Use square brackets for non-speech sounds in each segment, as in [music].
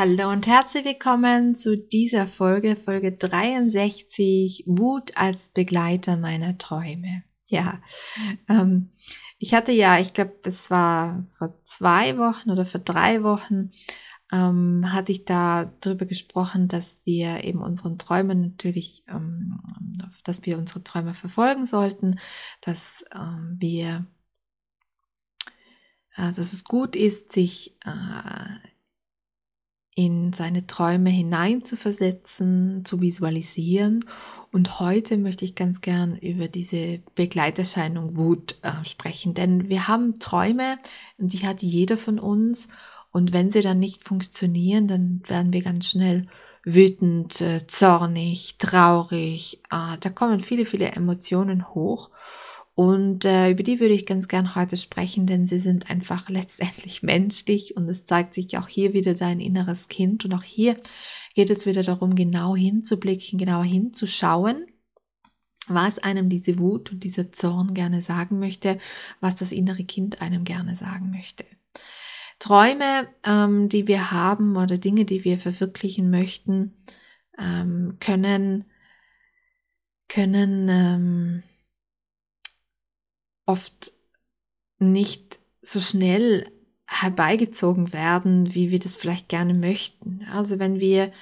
Hallo und herzlich willkommen zu dieser Folge, Folge 63, Wut als Begleiter meiner Träume. Ja, ähm, ich hatte ja, ich glaube, es war vor zwei Wochen oder vor drei Wochen, ähm, hatte ich da drüber gesprochen, dass wir eben unseren Träumen natürlich, ähm, dass wir unsere Träume verfolgen sollten, dass ähm, wir, äh, dass es gut ist, sich äh, in seine Träume hineinzuversetzen, zu visualisieren. Und heute möchte ich ganz gern über diese Begleiterscheinung Wut äh, sprechen, denn wir haben Träume und die hat jeder von uns. Und wenn sie dann nicht funktionieren, dann werden wir ganz schnell wütend, äh, zornig, traurig. Äh, da kommen viele, viele Emotionen hoch. Und äh, über die würde ich ganz gern heute sprechen, denn sie sind einfach [laughs] letztendlich menschlich und es zeigt sich auch hier wieder dein inneres Kind. Und auch hier geht es wieder darum, genau hinzublicken, genauer hinzuschauen, was einem diese Wut und dieser Zorn gerne sagen möchte, was das innere Kind einem gerne sagen möchte. Träume, ähm, die wir haben oder Dinge, die wir verwirklichen möchten, ähm, können, können ähm, oft nicht so schnell herbeigezogen werden, wie wir das vielleicht gerne möchten. Also wenn wir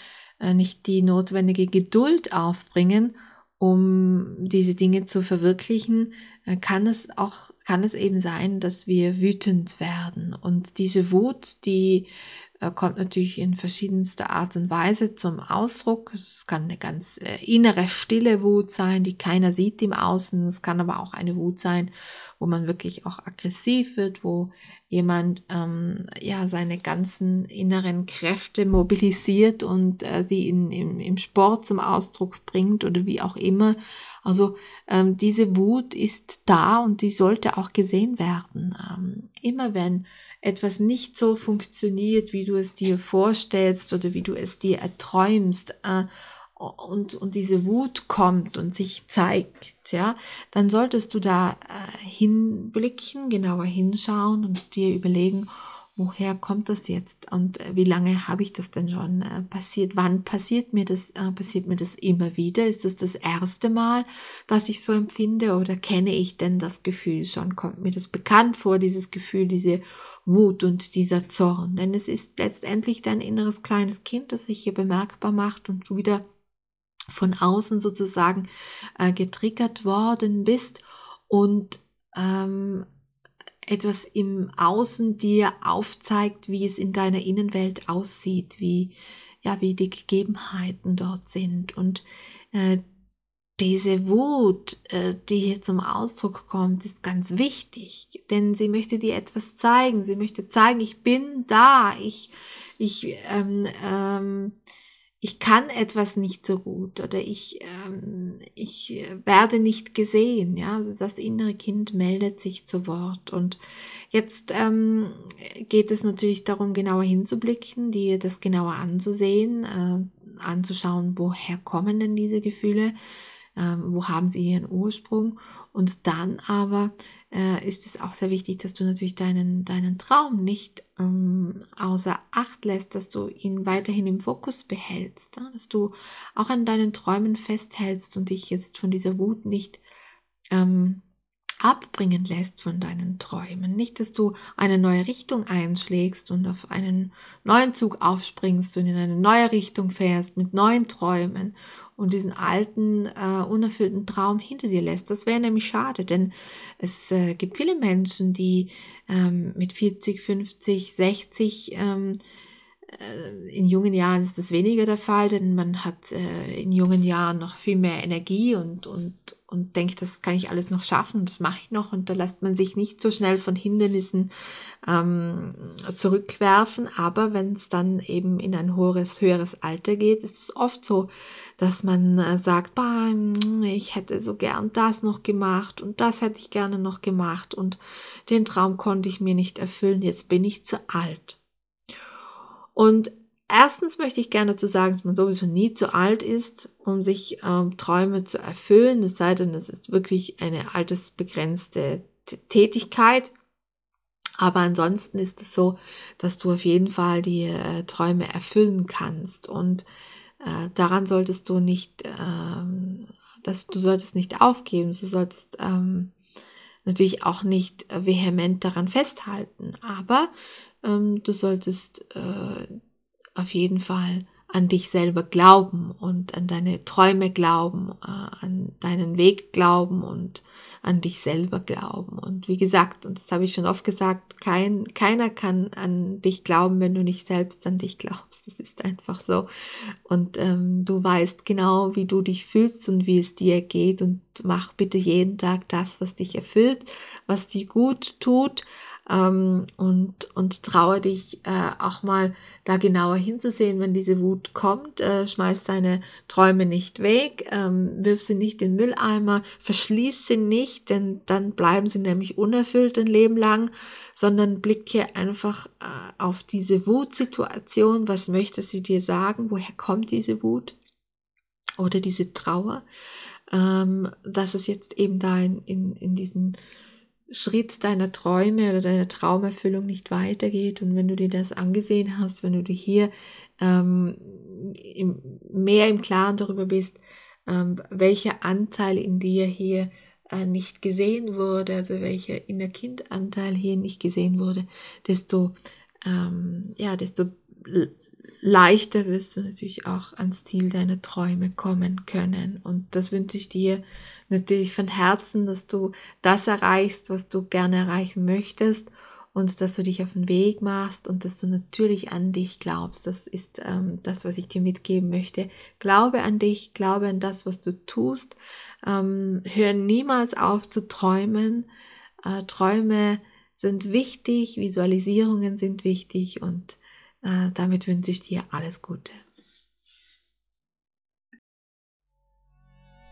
äh, nicht die notwendige Geduld aufbringen, um diese Dinge zu verwirklichen, äh, kann es auch, kann es eben sein, dass wir wütend werden. Und diese Wut, die kommt natürlich in verschiedenster Art und Weise zum Ausdruck. Es kann eine ganz äh, innere, stille Wut sein, die keiner sieht im Außen. Es kann aber auch eine Wut sein, wo man wirklich auch aggressiv wird, wo jemand ähm, ja seine ganzen inneren Kräfte mobilisiert und äh, sie in, im, im Sport zum Ausdruck bringt oder wie auch immer. Also ähm, diese Wut ist da und die sollte auch gesehen werden. Ähm, immer wenn etwas nicht so funktioniert, wie du es dir vorstellst oder wie du es dir erträumst äh, und, und diese Wut kommt und sich zeigt, ja, dann solltest du da äh, hinblicken, genauer hinschauen und dir überlegen, woher kommt das jetzt und äh, wie lange habe ich das denn schon äh, passiert? Wann passiert mir das? Äh, passiert mir das immer wieder? Ist das das erste Mal, dass ich so empfinde oder kenne ich denn das Gefühl schon? Kommt mir das bekannt vor, dieses Gefühl, diese Wut und dieser Zorn? Denn es ist letztendlich dein inneres kleines Kind, das sich hier bemerkbar macht und du wieder von außen sozusagen äh, getriggert worden bist und ähm, etwas im Außen dir aufzeigt, wie es in deiner Innenwelt aussieht, wie, ja, wie die Gegebenheiten dort sind. Und äh, diese Wut, äh, die hier zum Ausdruck kommt, ist ganz wichtig, denn sie möchte dir etwas zeigen. Sie möchte zeigen, ich bin da, ich, ich, ähm, ähm, ich kann etwas nicht so gut oder ich, ähm, ich werde nicht gesehen. Ja, also das innere Kind meldet sich zu Wort. Und jetzt ähm, geht es natürlich darum, genauer hinzublicken, dir das genauer anzusehen, äh, anzuschauen, woher kommen denn diese Gefühle, wo haben sie ihren Ursprung? Und dann aber äh, ist es auch sehr wichtig, dass du natürlich deinen, deinen Traum nicht ähm, außer Acht lässt, dass du ihn weiterhin im Fokus behältst, dass du auch an deinen Träumen festhältst und dich jetzt von dieser Wut nicht ähm, abbringen lässt von deinen Träumen. Nicht, dass du eine neue Richtung einschlägst und auf einen neuen Zug aufspringst und in eine neue Richtung fährst mit neuen Träumen und diesen alten, äh, unerfüllten Traum hinter dir lässt. Das wäre nämlich schade, denn es äh, gibt viele Menschen, die ähm, mit 40, 50, 60 ähm, äh, in jungen Jahren ist das weniger der Fall, denn man hat äh, in jungen Jahren noch viel mehr Energie und, und, und denkt, das kann ich alles noch schaffen, das mache ich noch und da lässt man sich nicht so schnell von Hindernissen ähm, zurückwerfen. Aber wenn es dann eben in ein höheres, höheres Alter geht, ist es oft so, dass man äh, sagt, bah, ich hätte so gern das noch gemacht und das hätte ich gerne noch gemacht und den Traum konnte ich mir nicht erfüllen, jetzt bin ich zu alt. Und erstens möchte ich gerne dazu sagen, dass man sowieso nie zu alt ist, um sich ähm, Träume zu erfüllen, es sei denn, es ist wirklich eine altersbegrenzte Tätigkeit. Aber ansonsten ist es so, dass du auf jeden Fall die äh, Träume erfüllen kannst. Und äh, daran solltest du nicht, ähm, dass du solltest nicht aufgeben, du solltest ähm, natürlich auch nicht vehement daran festhalten, aber ähm, du solltest äh, auf jeden Fall an dich selber glauben und an deine Träume glauben, äh, an deinen Weg glauben und an dich selber glauben. Und wie gesagt, und das habe ich schon oft gesagt, kein, keiner kann an dich glauben, wenn du nicht selbst an dich glaubst. Das ist einfach so. Und ähm, du weißt genau, wie du dich fühlst und wie es dir geht. Und mach bitte jeden Tag das, was dich erfüllt, was dir gut tut ähm, und, und traue dich äh, auch mal da genauer hinzusehen, wenn diese Wut kommt. Äh, schmeiß deine Träume nicht weg, ähm, wirf sie nicht in den Mülleimer, verschließ sie nicht, denn dann bleiben sie nämlich unerfüllt ein Leben lang, sondern blicke einfach äh, auf diese Wutsituation. Was möchte sie dir sagen? Woher kommt diese Wut? Oder diese Trauer? Ähm, dass es jetzt eben da in, in, in diesen Schritt deiner Träume oder deiner Traumerfüllung nicht weitergeht. Und wenn du dir das angesehen hast, wenn du dir hier ähm, im, mehr im Klaren darüber bist, ähm, welcher Anteil in dir hier äh, nicht gesehen wurde, also welcher Innerkindanteil hier nicht gesehen wurde, desto, ähm, ja, desto leichter wirst du natürlich auch ans Ziel deiner Träume kommen können. Und das wünsche ich dir natürlich von Herzen, dass du das erreichst, was du gerne erreichen möchtest und dass du dich auf den Weg machst und dass du natürlich an dich glaubst. Das ist ähm, das, was ich dir mitgeben möchte. Glaube an dich, glaube an das, was du tust. Ähm, hör niemals auf zu träumen. Äh, Träume sind wichtig, Visualisierungen sind wichtig und äh, damit wünsche ich dir alles Gute.